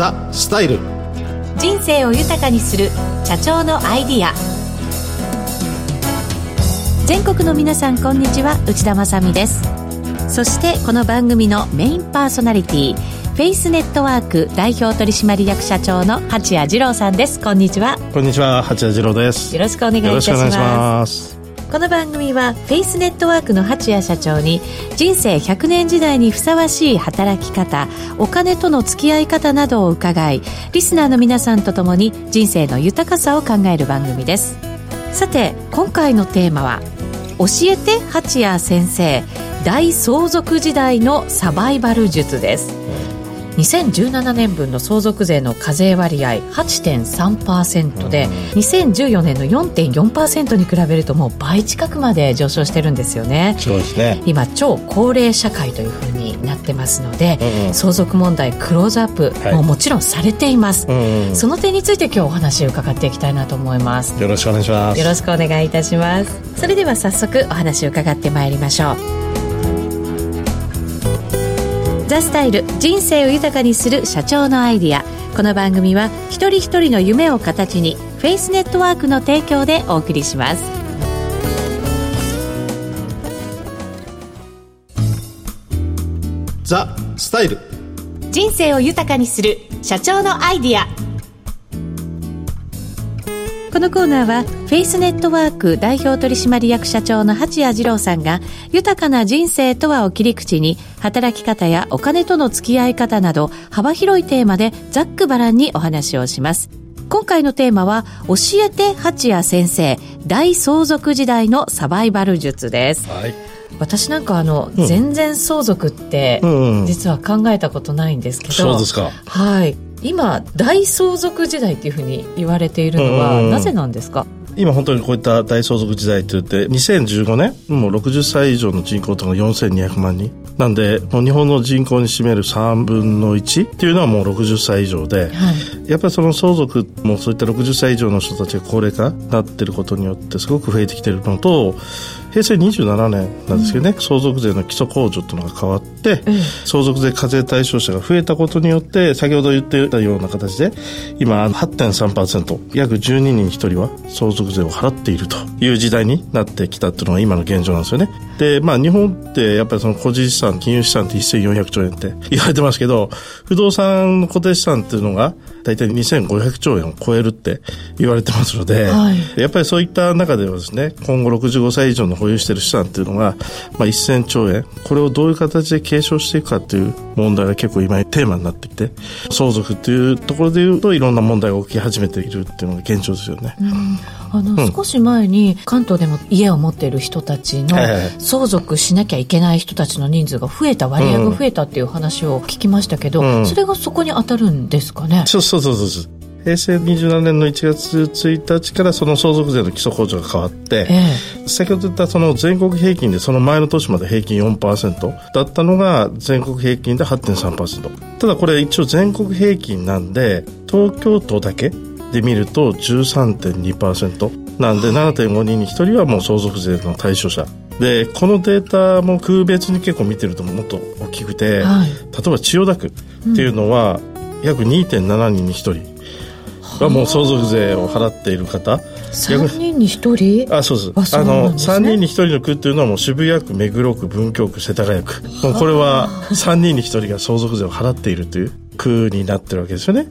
ザ・スタイル。人生を豊かにする社長のアイディア。全国の皆さんこんにちは。内田まさです。そしてこの番組のメインパーソナリティフェイスネットワーク代表取締役社長の八谷二郎さんです。こんにちは。こんにちは。八谷二郎です。よろしくお願いいたしますこの番組はフェイスネットワークの八谷社長に人生100年時代にふさわしい働き方お金との付き合い方などを伺いリスナーの皆さんと共に人生の豊かさを考える番組です。さて今回のテーマは教えて八谷先生大相続時代のサバイバル術です。2017年分の相続税の課税割合8.3%で、2014年の4.4%に比べるともう倍近くまで上昇してるんですよね。そうですね。今超高齢社会というふうになってますので、うんうん、相続問題クローズアップ、はい、ももちろんされています、うんうん、その点について今日お話を伺っていきたいなと思います。よろしくお願いします。よろしくお願いいたします。それでは早速お話を伺ってまいりましょうザスタイル人生を豊かにする社長のアイディア。この番組は一人一人の夢を形にフェイスネットワークの提供でお送りします。ザ・スタイル。人生を豊かにする社長のアイディアこのコーナーはフェイスネットワーク代表取締役社長の八谷二郎さんが豊かな人生とはを切り口に働き方やお金との付き合い方など幅広いテーマでざっくばらんにお話をします。今回のテーマは教えて八谷先生大相続時代のサバイバル術です。はい。私なんかあの、うん、全然相続って、実は考えたことないんですけど、そうですか。はい今大相続時代っていうふうに言われているのはなぜなんですか、今本当にこういった大相続時代といって2015年？もう60歳以上の人口というのが4200万人なんでもう日本の人口に占める3分の1っていうのはもう60歳以上で、はい、やっぱりその相続もそういった60歳以上の人たちが高齢化になってることによってすごく増えてきてるのと平成27年なんですけどね、うん、相続税の基礎控除というのが変わって、うん、相続税課税対象者が増えたことによって先ほど言ってたような形で今8.3%約12人に1人は相続税を払っているという時代になってきたっていうのが今の現状なんですよね。で、まあ日本ってやっぱりその個人資産、金融資産って1400兆円って 言われてますけど、不動産の固定資産っていうのが大体2500兆円を超えるって言われてますので、はい、やっぱりそういった中ではですね、今後65歳以上の保有している資産っていうのが、まあ1000兆円、これをどういう形で継承していくかっていう問題が結構今テーマになってきて、相続っていうところで言うといろんな問題が起き始めているっていうのが現状ですよね。あの、うん、少し前に関東でも家を持っている人たちの相続しなきゃいけない人たちの人数が増えた割合が増えたっていう話を聞きましたけど、うん、それがそこに当たるんですかね？そうそうそうそう。平成27年の1月1日からその相続税の基礎控除が変わって、ええ、先ほど言ったその全国平均でその前の年まで平均4%だったのが全国平均で8.3%ただこれ一応全国平均なんで東京都だけで見ると13.2%なんで7.5人に1人はもう相続税の対象者。でこのデータも区別に結構見てるともっと大きくて、はい、例えば千代田区っていうのは約2.7人に1人がもう相続税を払っている方。3人に1人？あそうですあの、ね、3人に1人の区っていうのはもう渋谷区目黒区文京区世田谷区。もうこれは3人に1人が相続税を払っているという区になってるわけですよね。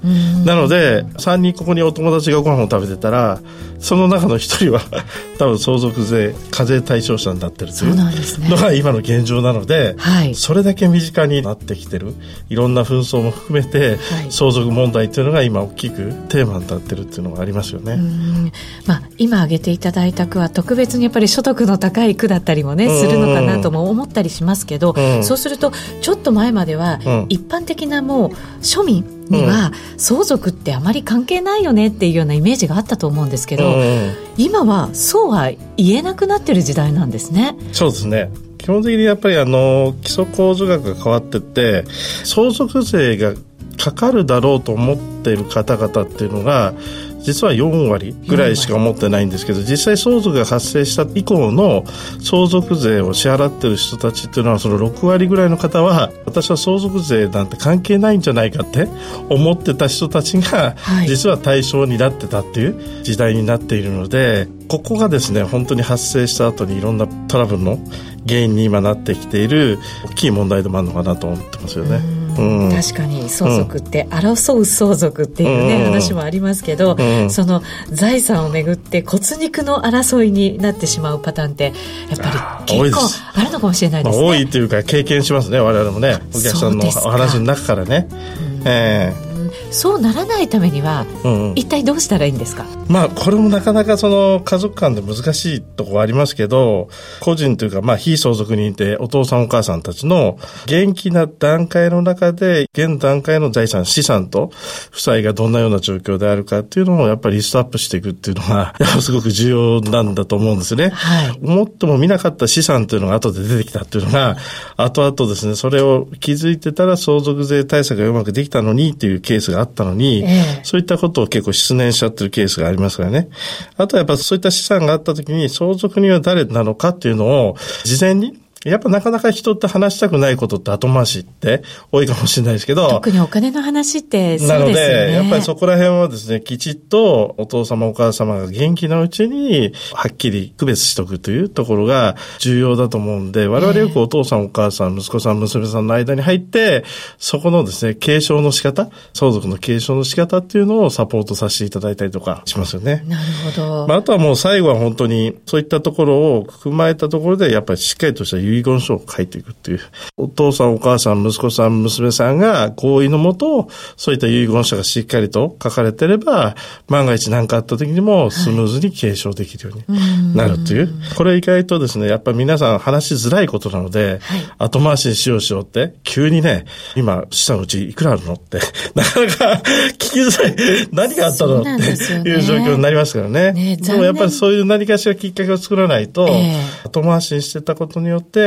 なので、3人ここにお友達がご飯を食べてたら、その中の1人は 多分相続税、課税対象者になってるというのが今の現状なので、はい、それだけ身近になってきてる、いろんな紛争も含めて、相続問題っていうのが今大きくテーマになってるっていうのがありますよね。まあ、今挙げていただいた区は特別にやっぱり所得の高い区だったりもね、するのかなとも思ったりしますけど、そうすると、ちょっと前までは、一般的なもう、庶民には相続ってあまり関係ないよねっていうようなイメージがあったと思うんですけど、今はそうは言えなくなってる時代なんですね。そうですね。基本的にやっぱりあの基礎控除額が変わってって相続税がかかるだろうと思っている方々っていうのが実は4割ぐらいしか持ってないんですけど実際相続が発生した以降の相続税を支払ってる人たちっていうのはその6割ぐらいの方は私は相続税なんて関係ないんじゃないかって思ってた人たちが、実は対象になってたっていう時代になっているのでここがですね本当に発生した後にいろんなトラブルの原因に今なってきている大きい問題でもあるのかなと思ってますよね。うん、確かに相続って争う相続っていうね、うん、話もありますけど、うん、その財産をめぐって骨肉の争いになってしまうパターンってやっぱり結構あるのかもしれないですね。多いというか経験しますね我々もね。お客さんのお話の中からね。えーそうならないためには、うんうん、一体どうしたらいいんですか？まあこれもなかなかその家族間で難しいところありますけど個人というかまあ非相続人ってお父さんお母さんたちの元気な段階の中で現段階の財産資産と負債がどんなような状況であるかっていうのをやっぱりリストアップしていくっていうのが すごく重要なんだと思うんですね。はい、思っても見なかった資産というのが後で出てきたっていうのが後々ですねそれを気づいてたら相続税対策がうまくできたのにっていうケースがあったのに、えー、そういったことを結構失念しちゃってるケースがありますからね。あとはやっぱそういった資産があった時に相続人は誰なのかっていうのを事前にやっぱなかなか人って話したくないことって後回しって多いかもしれないですけど。特にお金の話ってそうですよね。なので、やっぱりそこら辺はですね、きちっとお父様お母様が元気なうちに、はっきり区別しとくというところが重要だと思うんで、我々よくお父さんお母さん、息子さん、娘さんの間に入って、そこのですね、継承の仕方、相続の継承の仕方っていうのをサポートさせていただいたりとかしますよね。なるほど。まあ、あとはもう最後は本当に、そういったところを踏まえたところで、やっぱりしっかりとした遺言書を書いていくっていう。お父さん、お母さん、息子さん、娘さんが合意のもと、そういった遺言書がしっかりと書かれてれば、万が一何かあった時にもスムーズに継承できるようになるという。はい、これ意外とですね、やっぱ皆さん話しづらいことなので、はい、後回しにしようしようって、急にね、今、資産うちいくらあるのって、なかなか聞きづらい。何があったの、っていう状況になりますからね。ねでもやっぱりそういう何かしらきっかけを作らないと、えー、後回しにしてたことによって、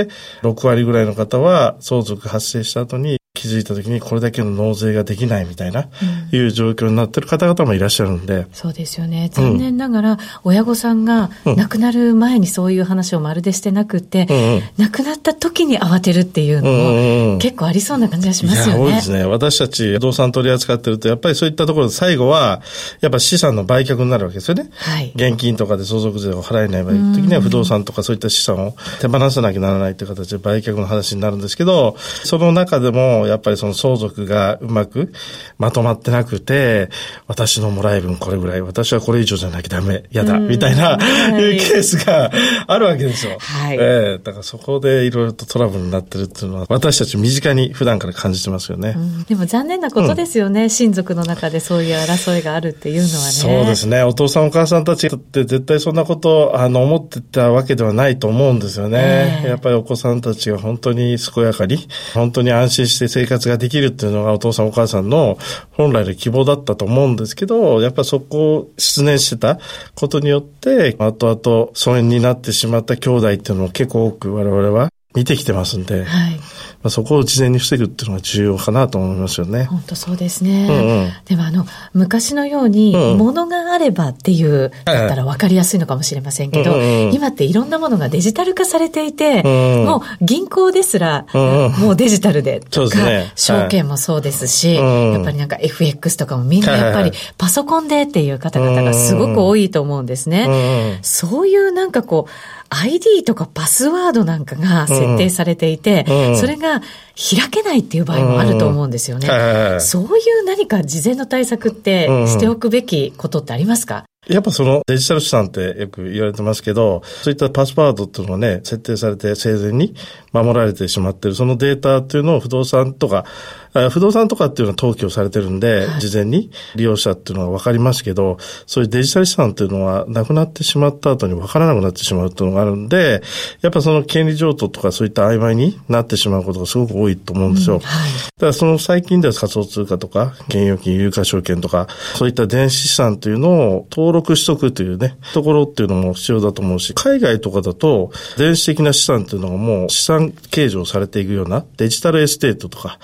6割ぐらいの方は相続発生した後に気づいた時にこれだけの納税ができないみたいな、うん、いう状況になってる方々もいらっしゃるんで。そうですよね。残念ながら、親御さんが亡くなる前にそういう話をまるでしてなくて、うんうん、亡くなった時に慌てるっていうのも、結構ありそうな感じがしますよね。多いですね。私たち不動産取り扱ってると、やっぱりそういったところで最後は、やっぱ資産の売却になるわけですよね。はい。現金とかで相続税を払えない場合、時には不動産とかそういった資産を手放さなきゃならないという形で売却の話になるんですけど、その中でも、やっぱりその相続がうまくまとまってなくて、私のもらい分これぐらい、私はこれ以上じゃなきゃダメ、嫌だ、みたいな、いうケースがあるわけですよ。はい。えー、だからそこでいろいろとトラブルになってるっていうのは、私たち身近に普段から感じてますよね。うん、でも残念なことですよね、うん、親族の中でそういう争いがあるっていうのはね。そうですね。お父さんお母さんたちって絶対そんなこと、あの、思ってたわけではないと思うんですよね。えー、やっぱりお子さんたちが本当に健やかに、本当に安心して生活ができるっていうのがお父さんお母さんの本来の希望だったと思うんですけど、やっぱそこを失念してたことによって、後々疎遠になってしまった兄弟っていうのを結構多く我々は見てきてますんで、はい、まあ、そこを事前に防ぐっていうのが重要かなと思いますよね。本当そうですね。うんうん、でもあの、昔のように、物があればっていう、だったら分かりやすいのかもしれませんけど、今っていろんなものがデジタル化されていて、うんうん、もう銀行ですら、うんうん、もうデジタルでとか、ね、証券もそうですし、はい、やっぱりなんか FX とかもみんなやっぱりパソコンでっていう方々がすごく多いと思うんですね。うんうん、そういうなんかこう、ID とかパスワードなんかが設定されていて、うん、それが開けないっていう場合もあると思うんですよね。うん、そういう何か事前の対策ってしておくべきことってありますか、やっぱそのデジタル資産ってよく言われてますけど、そういったパスワードっていうのがね、設定されて生前に守られてしまってる、そのデータっていうのを不動産とか、不動産とかっていうのは登記をされてるんで、はい、事前に利用者っていうのは分かりますけど、そういうデジタル資産っていうのはなくなってしまった後に分からなくなってしまうっていうのがあるんで、やっぱその権利譲渡とかそういった曖昧になってしまうことがすごく多いと思うんですよ。うんはい、だからその最近では仮想通貨とか、現預金、有価証券とか、そういった電子資産っていうのを登録しとくというね、ところっていうのも必要だと思うし、海外とかだと電子的な資産っていうのがもう資産計上されていくようなデジタルエステートとか、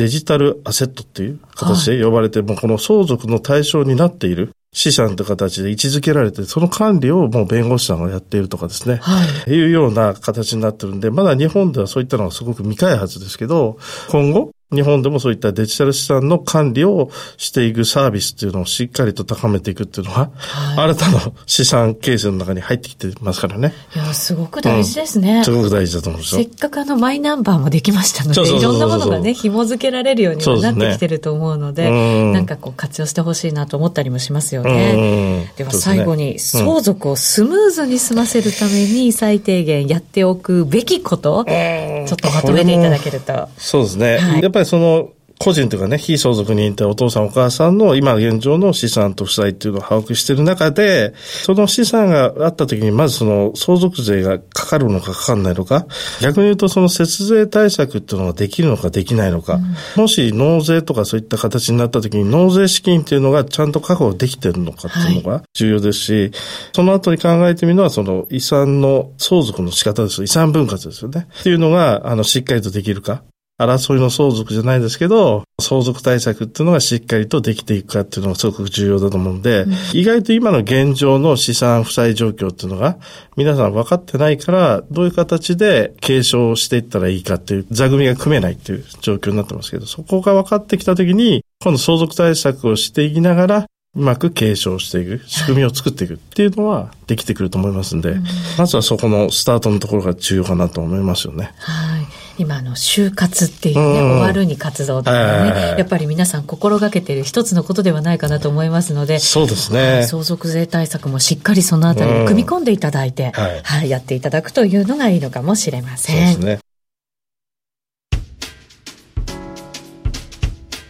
デジタルアセットっていう形で呼ばれて、はい、もうこの相続の対象になっている資産という形で位置づけられて、その管理をもう弁護士さんがやっているとかですね。はい。いうような形になってるんで、まだ日本ではそういったのがすごく未開発ですけど、今後、日本でもそういったデジタル資産の管理をしていくサービスっていうのをしっかりと高めていくっていうのは、はい、新たな資産形成の中に入ってきてますからね。いや、すごく大事ですね。うん、すごく大事だと思うんですよ。せっかくあのマイナンバーもできましたので、いろんなものがね、紐付けられるようにはなってきてると思うので、ね、なんかこう活用してほしいなと思ったりもしますよね。では最後に、相続をスムーズに済ませるために最低限やっておくべきこと、ちょっとまとめていただけると。そうですね。はい、やっぱりその、個人というかね、非相続人ってお父さんお母さんの今現状の資産と負債っていうのを把握している中で、その資産があった時にまずその相続税がかかるのかかかんないのか、逆に言うとその節税対策っていうのができるのかできないのか、うん、もし納税とかそういった形になった時に納税資金っていうのがちゃんと確保できてるのかっていうのが重要ですし、はい、その後に考えてみるのはその遺産の相続の仕方です。遺産分割ですよね。っていうのが、あの、しっかりとできるか。争いの相続じゃないですけど、相続対策っていうのがしっかりとできていくかっていうのがすごく重要だと思うんで、うん、意外と今の現状の資産負債状況っていうのが皆さん分かってないから、どういう形で継承していったらいいかっていう座組が組めないっていう状況になってますけど、そこが分かってきたときに、今度相続対策をしていきながら、うまく継承していく、仕組みを作っていくっていうのはできてくると思いますんで、はい、まずはそこのスタートのところが重要かなと思いますよね。はい。今の就活っていうね、終わるに活動とかね、やっぱり皆さん心がけている一つのことではないかなと思いますので、そうですね。相続税対策もしっかりそのあたりを組み込んでいただいて、はい、はい、やっていただくというのがいいのかもしれません。そうですね。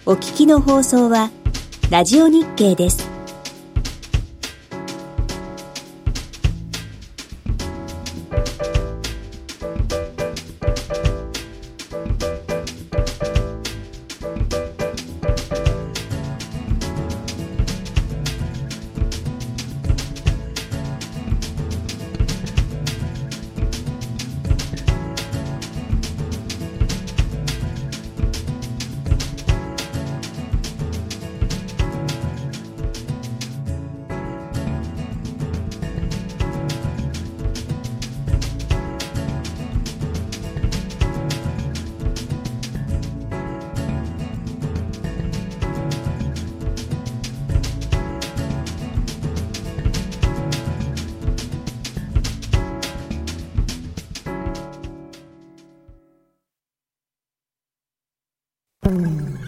お聞きの放送は、ラジオ日経です。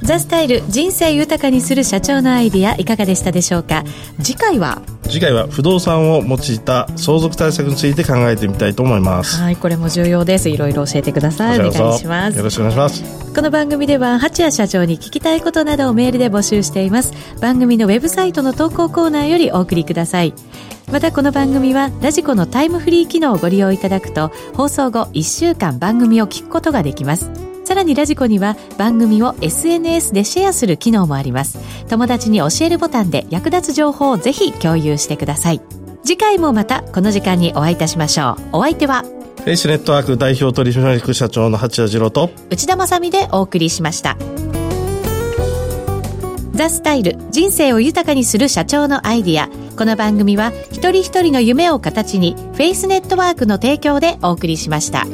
ザスタイル人生豊かにする社長のアイディアいかがでしたでしょうか？次回は？次回は不動産を用いた相続対策について考えてみたいと思います。はいこれも重要です。いろいろ教えてください。お願いします。よろしくお願いします。この番組では八谷社長に聞きたいことなどをメールで募集しています。番組のウェブサイトの投稿コーナーよりお送りください。またこの番組はラジコのタイムフリー機能をご利用いただくと放送後1週間番組を聞くことができますさらにラジコには番組を SNS でシェアする機能もあります。友達に教えるボタンで役立つ情報をぜひ共有してください。次回もまたこの時間にお会いいたしましょう。お相手はフェイスネットワーク代表取締役社長の八谷次郎と内田まさでお送りしました。ザ・スタイル人生を豊かにする社長のアイディア。この番組は一人一人の夢を形にフェイスネットワークの提供でお送りしました。